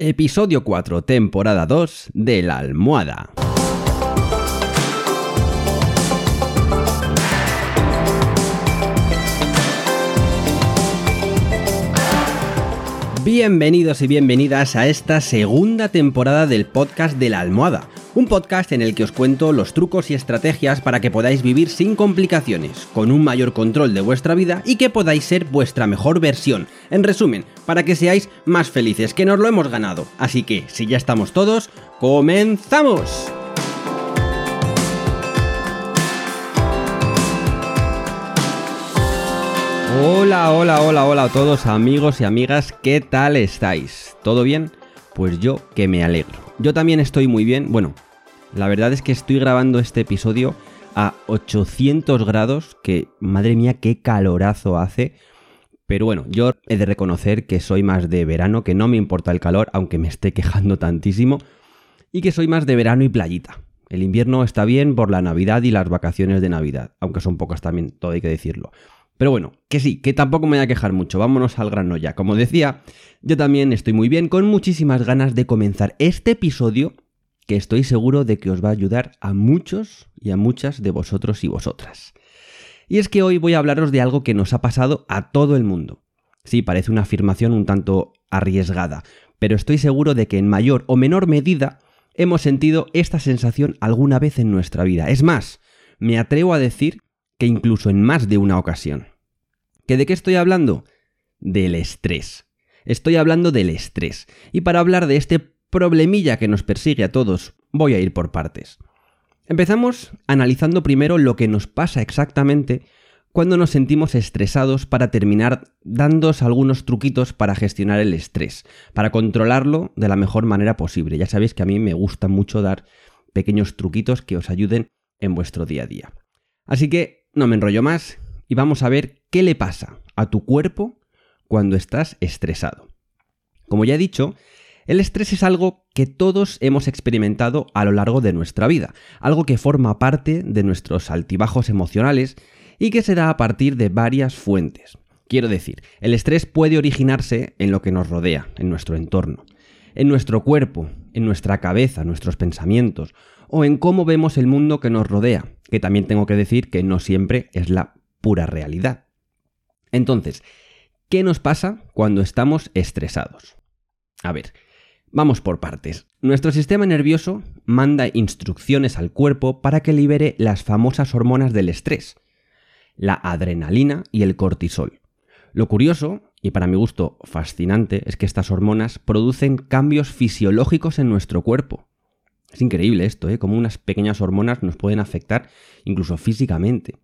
Episodio 4, temporada 2 de La Almohada. Bienvenidos y bienvenidas a esta segunda temporada del podcast de La Almohada un podcast en el que os cuento los trucos y estrategias para que podáis vivir sin complicaciones, con un mayor control de vuestra vida y que podáis ser vuestra mejor versión. En resumen, para que seáis más felices, que nos lo hemos ganado. Así que, si ya estamos todos, ¡comenzamos! Hola, hola, hola, hola a todos amigos y amigas, ¿qué tal estáis? ¿Todo bien? Pues yo que me alegro. Yo también estoy muy bien. Bueno, la verdad es que estoy grabando este episodio a 800 grados, que madre mía, qué calorazo hace. Pero bueno, yo he de reconocer que soy más de verano, que no me importa el calor, aunque me esté quejando tantísimo, y que soy más de verano y playita. El invierno está bien por la Navidad y las vacaciones de Navidad, aunque son pocas también, todo hay que decirlo. Pero bueno, que sí, que tampoco me voy a quejar mucho, vámonos al grano ya. Como decía, yo también estoy muy bien, con muchísimas ganas de comenzar este episodio que estoy seguro de que os va a ayudar a muchos y a muchas de vosotros y vosotras. Y es que hoy voy a hablaros de algo que nos ha pasado a todo el mundo. Sí, parece una afirmación un tanto arriesgada, pero estoy seguro de que en mayor o menor medida hemos sentido esta sensación alguna vez en nuestra vida. Es más, me atrevo a decir que incluso en más de una ocasión. ¿Que de qué estoy hablando? Del estrés. Estoy hablando del estrés. Y para hablar de este problemilla que nos persigue a todos, voy a ir por partes. Empezamos analizando primero lo que nos pasa exactamente cuando nos sentimos estresados para terminar dándos algunos truquitos para gestionar el estrés, para controlarlo de la mejor manera posible. Ya sabéis que a mí me gusta mucho dar pequeños truquitos que os ayuden en vuestro día a día. Así que no me enrollo más y vamos a ver qué le pasa a tu cuerpo cuando estás estresado. Como ya he dicho, el estrés es algo que todos hemos experimentado a lo largo de nuestra vida, algo que forma parte de nuestros altibajos emocionales y que se da a partir de varias fuentes. Quiero decir, el estrés puede originarse en lo que nos rodea, en nuestro entorno, en nuestro cuerpo, en nuestra cabeza, nuestros pensamientos, o en cómo vemos el mundo que nos rodea, que también tengo que decir que no siempre es la pura realidad. Entonces, ¿qué nos pasa cuando estamos estresados? A ver, Vamos por partes. Nuestro sistema nervioso manda instrucciones al cuerpo para que libere las famosas hormonas del estrés, la adrenalina y el cortisol. Lo curioso, y para mi gusto fascinante, es que estas hormonas producen cambios fisiológicos en nuestro cuerpo. Es increíble esto, ¿eh? Como unas pequeñas hormonas nos pueden afectar incluso físicamente.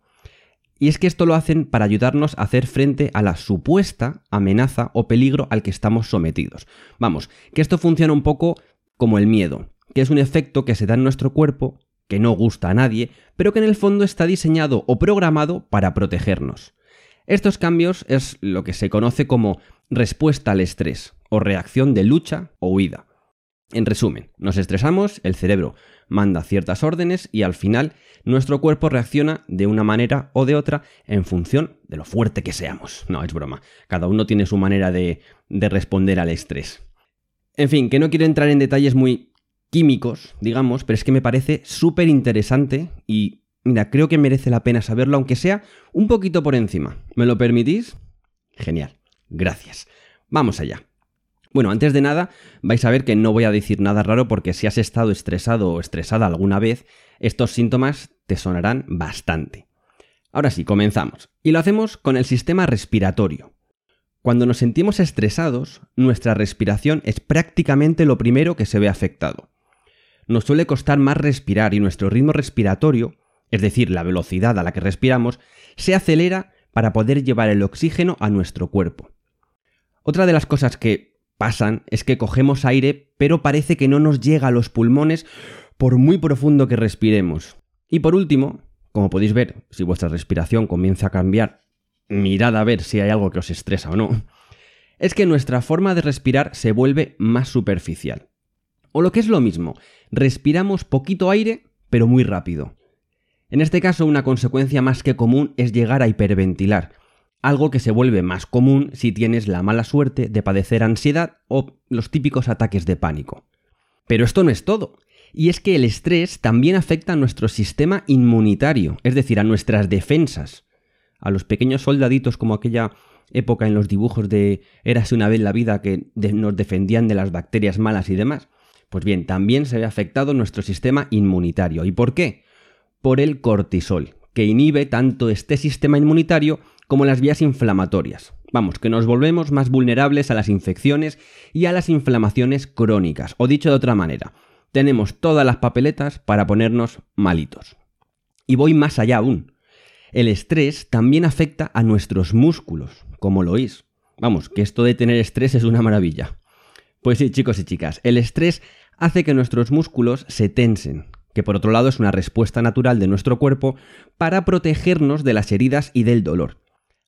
Y es que esto lo hacen para ayudarnos a hacer frente a la supuesta amenaza o peligro al que estamos sometidos. Vamos, que esto funciona un poco como el miedo, que es un efecto que se da en nuestro cuerpo, que no gusta a nadie, pero que en el fondo está diseñado o programado para protegernos. Estos cambios es lo que se conoce como respuesta al estrés, o reacción de lucha o huida. En resumen, nos estresamos, el cerebro manda ciertas órdenes y al final nuestro cuerpo reacciona de una manera o de otra en función de lo fuerte que seamos. No, es broma. Cada uno tiene su manera de, de responder al estrés. En fin, que no quiero entrar en detalles muy químicos, digamos, pero es que me parece súper interesante y, mira, creo que merece la pena saberlo, aunque sea un poquito por encima. ¿Me lo permitís? Genial. Gracias. Vamos allá. Bueno, antes de nada, vais a ver que no voy a decir nada raro porque si has estado estresado o estresada alguna vez, estos síntomas te sonarán bastante. Ahora sí, comenzamos. Y lo hacemos con el sistema respiratorio. Cuando nos sentimos estresados, nuestra respiración es prácticamente lo primero que se ve afectado. Nos suele costar más respirar y nuestro ritmo respiratorio, es decir, la velocidad a la que respiramos, se acelera para poder llevar el oxígeno a nuestro cuerpo. Otra de las cosas que pasan es que cogemos aire, pero parece que no nos llega a los pulmones por muy profundo que respiremos. Y por último, como podéis ver, si vuestra respiración comienza a cambiar, mirad a ver si hay algo que os estresa o no, es que nuestra forma de respirar se vuelve más superficial. O lo que es lo mismo, respiramos poquito aire, pero muy rápido. En este caso, una consecuencia más que común es llegar a hiperventilar, algo que se vuelve más común si tienes la mala suerte de padecer ansiedad o los típicos ataques de pánico. Pero esto no es todo. Y es que el estrés también afecta a nuestro sistema inmunitario, es decir, a nuestras defensas. A los pequeños soldaditos como aquella época en los dibujos de Érase una vez la vida que nos defendían de las bacterias malas y demás. Pues bien, también se ve afectado nuestro sistema inmunitario. ¿Y por qué? Por el cortisol, que inhibe tanto este sistema inmunitario como las vías inflamatorias. Vamos, que nos volvemos más vulnerables a las infecciones y a las inflamaciones crónicas. O dicho de otra manera, tenemos todas las papeletas para ponernos malitos. Y voy más allá aún. El estrés también afecta a nuestros músculos, como lo oís. Vamos, que esto de tener estrés es una maravilla. Pues sí, chicos y chicas, el estrés hace que nuestros músculos se tensen, que por otro lado es una respuesta natural de nuestro cuerpo para protegernos de las heridas y del dolor.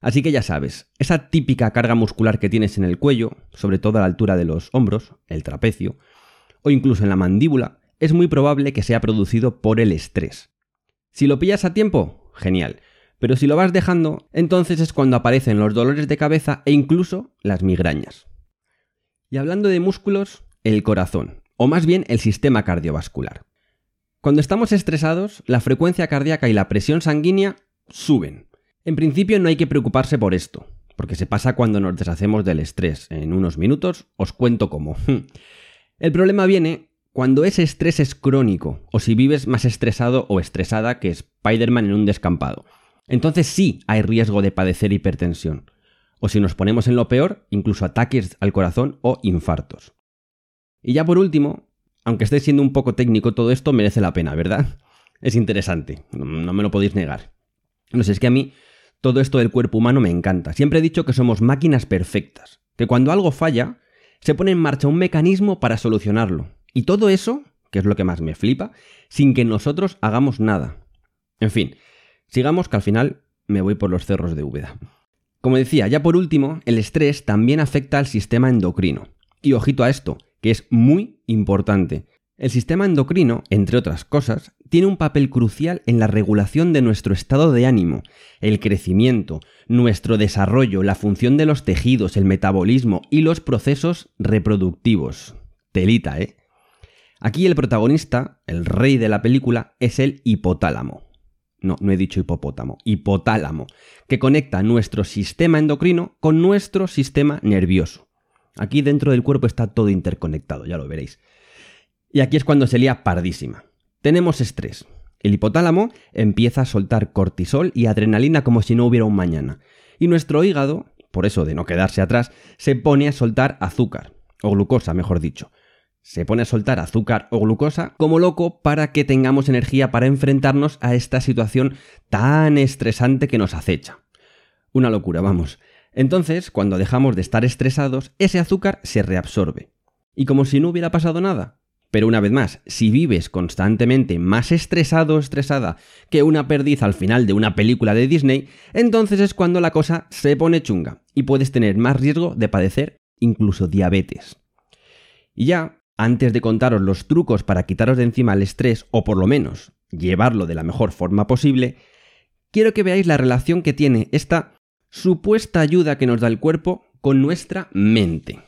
Así que ya sabes, esa típica carga muscular que tienes en el cuello, sobre todo a la altura de los hombros, el trapecio, o incluso en la mandíbula, es muy probable que sea producido por el estrés. Si lo pillas a tiempo, genial. Pero si lo vas dejando, entonces es cuando aparecen los dolores de cabeza e incluso las migrañas. Y hablando de músculos, el corazón, o más bien el sistema cardiovascular. Cuando estamos estresados, la frecuencia cardíaca y la presión sanguínea suben. En principio no hay que preocuparse por esto, porque se pasa cuando nos deshacemos del estrés. En unos minutos os cuento cómo. El problema viene cuando ese estrés es crónico, o si vives más estresado o estresada que Spider-Man en un descampado. Entonces sí hay riesgo de padecer hipertensión. O si nos ponemos en lo peor, incluso ataques al corazón o infartos. Y ya por último, aunque esté siendo un poco técnico, todo esto merece la pena, ¿verdad? Es interesante, no me lo podéis negar. No sé, es que a mí todo esto del cuerpo humano me encanta. Siempre he dicho que somos máquinas perfectas, que cuando algo falla, se pone en marcha un mecanismo para solucionarlo. Y todo eso, que es lo que más me flipa, sin que nosotros hagamos nada. En fin, sigamos que al final me voy por los cerros de Úbeda. Como decía, ya por último, el estrés también afecta al sistema endocrino. Y ojito a esto, que es muy importante. El sistema endocrino, entre otras cosas, tiene un papel crucial en la regulación de nuestro estado de ánimo, el crecimiento, nuestro desarrollo, la función de los tejidos, el metabolismo y los procesos reproductivos. Telita, ¿eh? Aquí el protagonista, el rey de la película, es el hipotálamo. No, no he dicho hipopótamo, hipotálamo, que conecta nuestro sistema endocrino con nuestro sistema nervioso. Aquí dentro del cuerpo está todo interconectado, ya lo veréis. Y aquí es cuando se lía pardísima. Tenemos estrés. El hipotálamo empieza a soltar cortisol y adrenalina como si no hubiera un mañana. Y nuestro hígado, por eso de no quedarse atrás, se pone a soltar azúcar, o glucosa, mejor dicho. Se pone a soltar azúcar o glucosa como loco para que tengamos energía para enfrentarnos a esta situación tan estresante que nos acecha. Una locura, vamos. Entonces, cuando dejamos de estar estresados, ese azúcar se reabsorbe. Y como si no hubiera pasado nada, pero una vez más, si vives constantemente más estresado o estresada que una perdiz al final de una película de Disney, entonces es cuando la cosa se pone chunga y puedes tener más riesgo de padecer incluso diabetes. Y ya, antes de contaros los trucos para quitaros de encima el estrés, o por lo menos llevarlo de la mejor forma posible, quiero que veáis la relación que tiene esta supuesta ayuda que nos da el cuerpo con nuestra mente.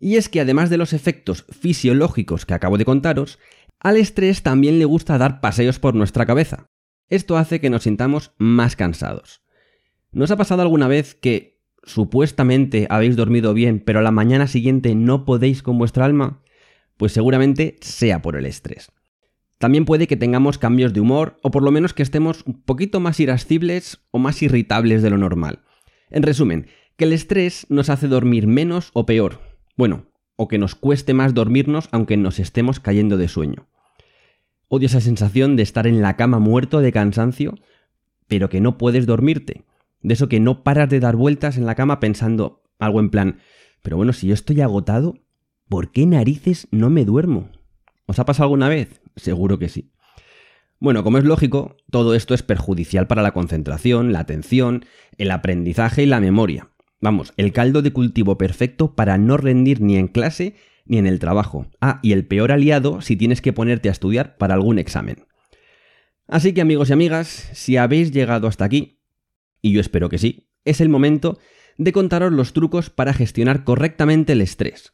Y es que además de los efectos fisiológicos que acabo de contaros, al estrés también le gusta dar paseos por nuestra cabeza. Esto hace que nos sintamos más cansados. ¿Nos ha pasado alguna vez que supuestamente habéis dormido bien, pero a la mañana siguiente no podéis con vuestra alma? Pues seguramente sea por el estrés. También puede que tengamos cambios de humor o por lo menos que estemos un poquito más irascibles o más irritables de lo normal. En resumen, que el estrés nos hace dormir menos o peor, bueno, o que nos cueste más dormirnos aunque nos estemos cayendo de sueño. Odio esa sensación de estar en la cama muerto de cansancio, pero que no puedes dormirte. De eso que no paras de dar vueltas en la cama pensando algo en plan, pero bueno, si yo estoy agotado, ¿por qué narices no me duermo? ¿Os ha pasado alguna vez? Seguro que sí. Bueno, como es lógico, todo esto es perjudicial para la concentración, la atención, el aprendizaje y la memoria. Vamos, el caldo de cultivo perfecto para no rendir ni en clase ni en el trabajo. Ah, y el peor aliado si tienes que ponerte a estudiar para algún examen. Así que amigos y amigas, si habéis llegado hasta aquí, y yo espero que sí, es el momento de contaros los trucos para gestionar correctamente el estrés,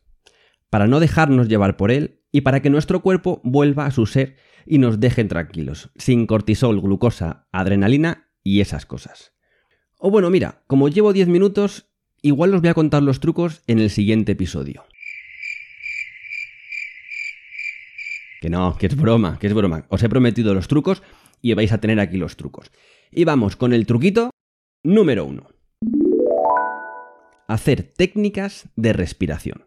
para no dejarnos llevar por él y para que nuestro cuerpo vuelva a su ser y nos dejen tranquilos, sin cortisol, glucosa, adrenalina y esas cosas. O bueno, mira, como llevo 10 minutos, igual os voy a contar los trucos en el siguiente episodio. Que no, que es broma, que es broma. Os he prometido los trucos y vais a tener aquí los trucos. Y vamos con el truquito número 1 hacer técnicas de respiración.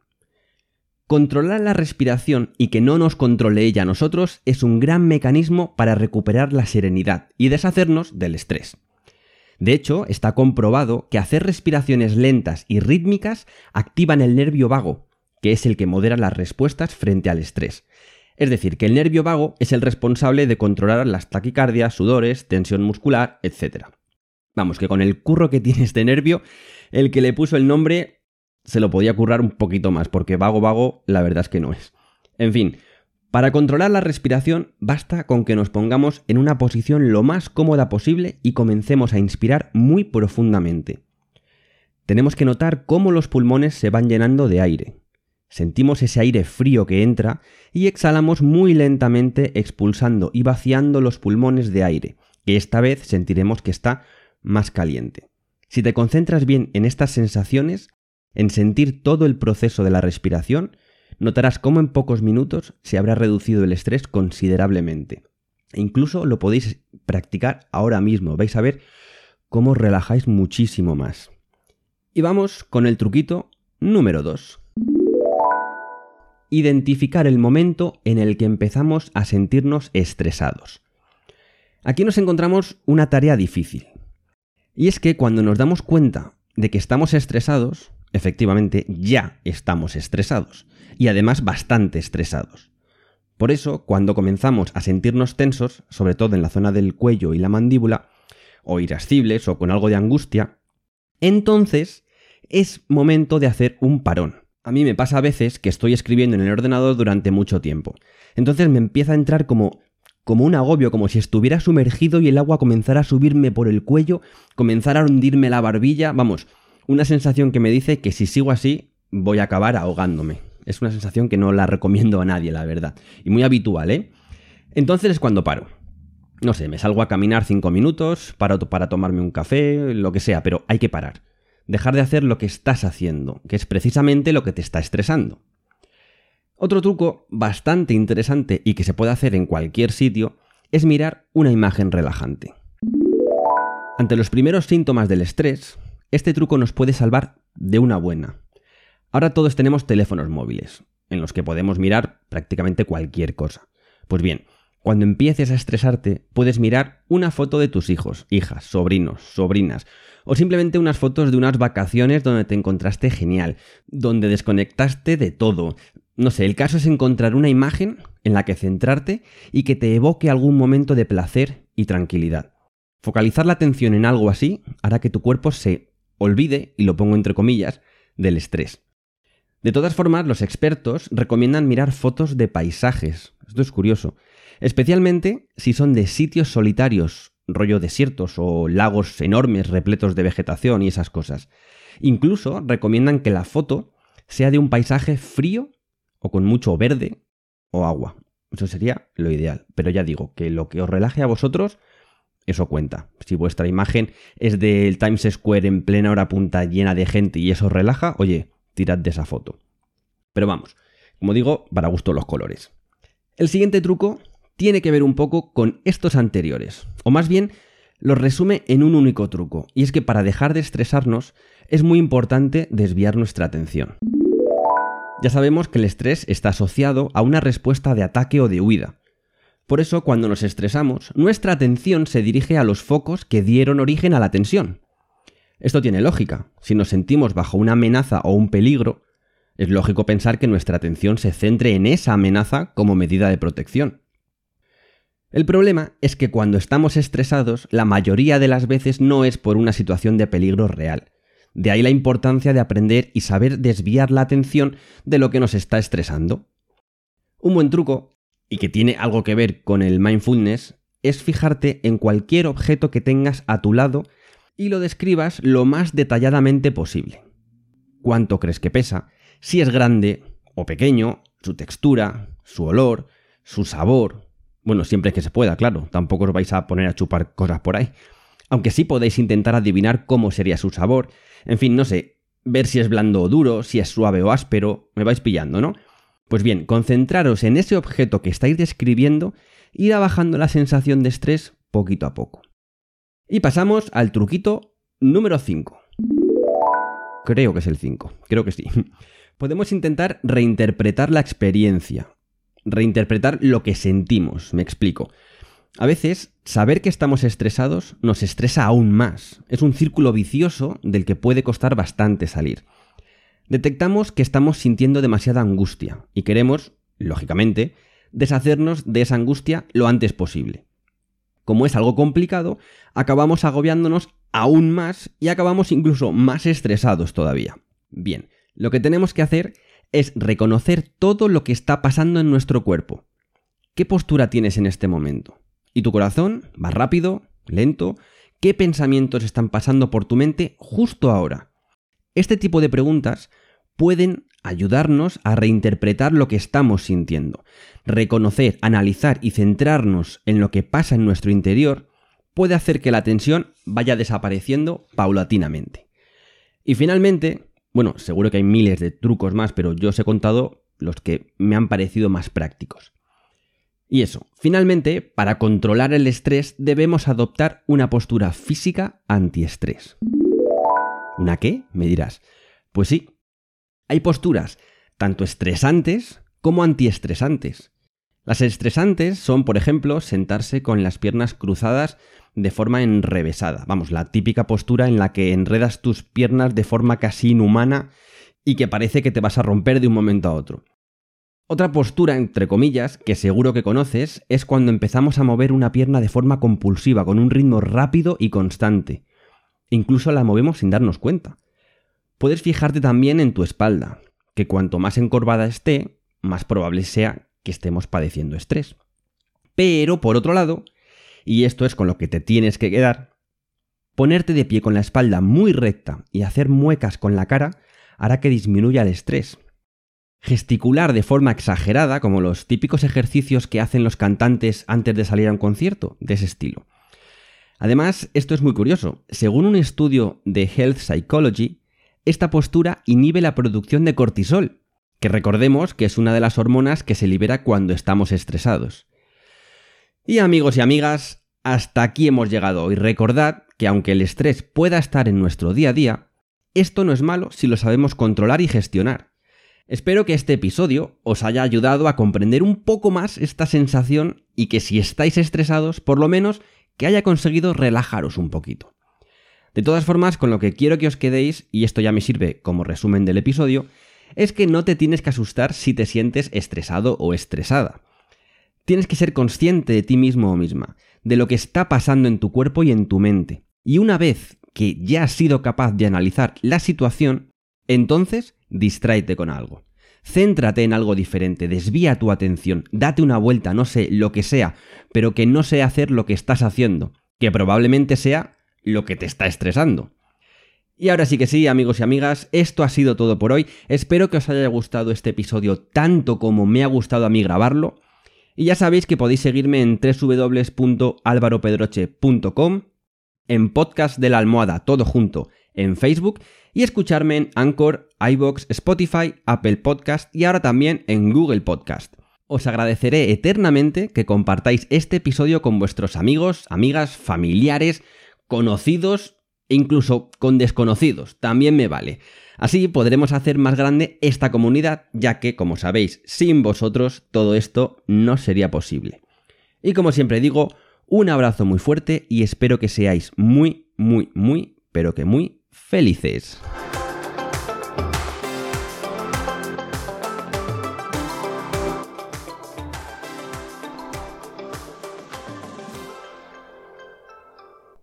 Controlar la respiración y que no nos controle ella a nosotros es un gran mecanismo para recuperar la serenidad y deshacernos del estrés. De hecho, está comprobado que hacer respiraciones lentas y rítmicas activan el nervio vago, que es el que modera las respuestas frente al estrés. Es decir, que el nervio vago es el responsable de controlar las taquicardias, sudores, tensión muscular, etc. Vamos, que con el curro que tiene este nervio, el que le puso el nombre se lo podía currar un poquito más, porque vago vago la verdad es que no es. En fin, para controlar la respiración basta con que nos pongamos en una posición lo más cómoda posible y comencemos a inspirar muy profundamente. Tenemos que notar cómo los pulmones se van llenando de aire. Sentimos ese aire frío que entra y exhalamos muy lentamente expulsando y vaciando los pulmones de aire, que esta vez sentiremos que está más caliente. Si te concentras bien en estas sensaciones, en sentir todo el proceso de la respiración, notarás cómo en pocos minutos se habrá reducido el estrés considerablemente. E incluso lo podéis practicar ahora mismo, vais a ver cómo os relajáis muchísimo más. Y vamos con el truquito número 2. Identificar el momento en el que empezamos a sentirnos estresados. Aquí nos encontramos una tarea difícil, y es que cuando nos damos cuenta de que estamos estresados, efectivamente ya estamos estresados. Y además bastante estresados. Por eso, cuando comenzamos a sentirnos tensos, sobre todo en la zona del cuello y la mandíbula, o irascibles o con algo de angustia, entonces es momento de hacer un parón. A mí me pasa a veces que estoy escribiendo en el ordenador durante mucho tiempo. Entonces me empieza a entrar como como un agobio, como si estuviera sumergido y el agua comenzara a subirme por el cuello, comenzara a hundirme la barbilla, vamos, una sensación que me dice que si sigo así voy a acabar ahogándome. Es una sensación que no la recomiendo a nadie, la verdad. Y muy habitual, ¿eh? Entonces es cuando paro. No sé, me salgo a caminar cinco minutos, paro para tomarme un café, lo que sea, pero hay que parar. Dejar de hacer lo que estás haciendo, que es precisamente lo que te está estresando. Otro truco bastante interesante y que se puede hacer en cualquier sitio es mirar una imagen relajante. Ante los primeros síntomas del estrés, este truco nos puede salvar de una buena. Ahora todos tenemos teléfonos móviles, en los que podemos mirar prácticamente cualquier cosa. Pues bien, cuando empieces a estresarte, puedes mirar una foto de tus hijos, hijas, sobrinos, sobrinas, o simplemente unas fotos de unas vacaciones donde te encontraste genial, donde desconectaste de todo, no sé, el caso es encontrar una imagen en la que centrarte y que te evoque algún momento de placer y tranquilidad. Focalizar la atención en algo así hará que tu cuerpo se olvide, y lo pongo entre comillas, del estrés. De todas formas, los expertos recomiendan mirar fotos de paisajes. Esto es curioso. Especialmente si son de sitios solitarios, rollo desiertos o lagos enormes repletos de vegetación y esas cosas. Incluso recomiendan que la foto sea de un paisaje frío o con mucho verde o agua. Eso sería lo ideal. Pero ya digo, que lo que os relaje a vosotros, eso cuenta. Si vuestra imagen es del Times Square en plena hora punta llena de gente y eso os relaja, oye, tirad de esa foto. Pero vamos, como digo, para gusto los colores. El siguiente truco tiene que ver un poco con estos anteriores, o más bien los resume en un único truco, y es que para dejar de estresarnos es muy importante desviar nuestra atención. Ya sabemos que el estrés está asociado a una respuesta de ataque o de huida. Por eso, cuando nos estresamos, nuestra atención se dirige a los focos que dieron origen a la tensión. Esto tiene lógica. Si nos sentimos bajo una amenaza o un peligro, es lógico pensar que nuestra atención se centre en esa amenaza como medida de protección. El problema es que cuando estamos estresados, la mayoría de las veces no es por una situación de peligro real, de ahí la importancia de aprender y saber desviar la atención de lo que nos está estresando. Un buen truco, y que tiene algo que ver con el mindfulness, es fijarte en cualquier objeto que tengas a tu lado y lo describas lo más detalladamente posible. ¿Cuánto crees que pesa? Si es grande o pequeño, su textura, su olor, su sabor. Bueno, siempre que se pueda, claro, tampoco os vais a poner a chupar cosas por ahí. Aunque sí podéis intentar adivinar cómo sería su sabor. En fin, no sé, ver si es blando o duro, si es suave o áspero, me vais pillando, ¿no? Pues bien, concentraros en ese objeto que estáis describiendo y ir bajando la sensación de estrés poquito a poco. Y pasamos al truquito número 5. Creo que es el 5, creo que sí. Podemos intentar reinterpretar la experiencia, reinterpretar lo que sentimos, me explico. A veces, saber que estamos estresados nos estresa aún más. Es un círculo vicioso del que puede costar bastante salir. Detectamos que estamos sintiendo demasiada angustia y queremos, lógicamente, deshacernos de esa angustia lo antes posible. Como es algo complicado, acabamos agobiándonos aún más y acabamos incluso más estresados todavía. Bien, lo que tenemos que hacer es reconocer todo lo que está pasando en nuestro cuerpo. ¿Qué postura tienes en este momento? ¿Y tu corazón? ¿Va rápido? ¿Lento? ¿Qué pensamientos están pasando por tu mente justo ahora? Este tipo de preguntas pueden ayudarnos a reinterpretar lo que estamos sintiendo. Reconocer, analizar y centrarnos en lo que pasa en nuestro interior puede hacer que la tensión vaya desapareciendo paulatinamente. Y finalmente, bueno, seguro que hay miles de trucos más, pero yo os he contado los que me han parecido más prácticos. Y eso, finalmente, para controlar el estrés debemos adoptar una postura física antiestrés. ¿Una qué? Me dirás. Pues sí, hay posturas tanto estresantes como antiestresantes. Las estresantes son, por ejemplo, sentarse con las piernas cruzadas de forma enrevesada. Vamos, la típica postura en la que enredas tus piernas de forma casi inhumana y que parece que te vas a romper de un momento a otro. Otra postura, entre comillas, que seguro que conoces, es cuando empezamos a mover una pierna de forma compulsiva, con un ritmo rápido y constante. Incluso la movemos sin darnos cuenta. Puedes fijarte también en tu espalda, que cuanto más encorvada esté, más probable sea que estemos padeciendo estrés. Pero, por otro lado, y esto es con lo que te tienes que quedar, ponerte de pie con la espalda muy recta y hacer muecas con la cara hará que disminuya el estrés, Gesticular de forma exagerada, como los típicos ejercicios que hacen los cantantes antes de salir a un concierto, de ese estilo. Además, esto es muy curioso. Según un estudio de Health Psychology, esta postura inhibe la producción de cortisol, que recordemos que es una de las hormonas que se libera cuando estamos estresados. Y amigos y amigas, hasta aquí hemos llegado hoy. Recordad que aunque el estrés pueda estar en nuestro día a día, esto no es malo si lo sabemos controlar y gestionar. Espero que este episodio os haya ayudado a comprender un poco más esta sensación y que si estáis estresados, por lo menos que haya conseguido relajaros un poquito. De todas formas, con lo que quiero que os quedéis, y esto ya me sirve como resumen del episodio, es que no te tienes que asustar si te sientes estresado o estresada. Tienes que ser consciente de ti mismo o misma, de lo que está pasando en tu cuerpo y en tu mente. Y una vez que ya has sido capaz de analizar la situación, entonces distráete con algo. Céntrate en algo diferente, desvía tu atención, date una vuelta, no sé, lo que sea, pero que no sea hacer lo que estás haciendo, que probablemente sea lo que te está estresando. Y ahora sí que sí, amigos y amigas, esto ha sido todo por hoy. Espero que os haya gustado este episodio tanto como me ha gustado a mí grabarlo. Y ya sabéis que podéis seguirme en www.alvaropedroche.com, en podcast de la almohada, todo junto, en Facebook y escucharme en Anchor, iBox, Spotify, Apple Podcast y ahora también en Google Podcast. Os agradeceré eternamente que compartáis este episodio con vuestros amigos, amigas, familiares, conocidos e incluso con desconocidos, también me vale. Así podremos hacer más grande esta comunidad, ya que, como sabéis, sin vosotros todo esto no sería posible. Y como siempre digo, un abrazo muy fuerte y espero que seáis muy, muy, muy, pero que muy felices.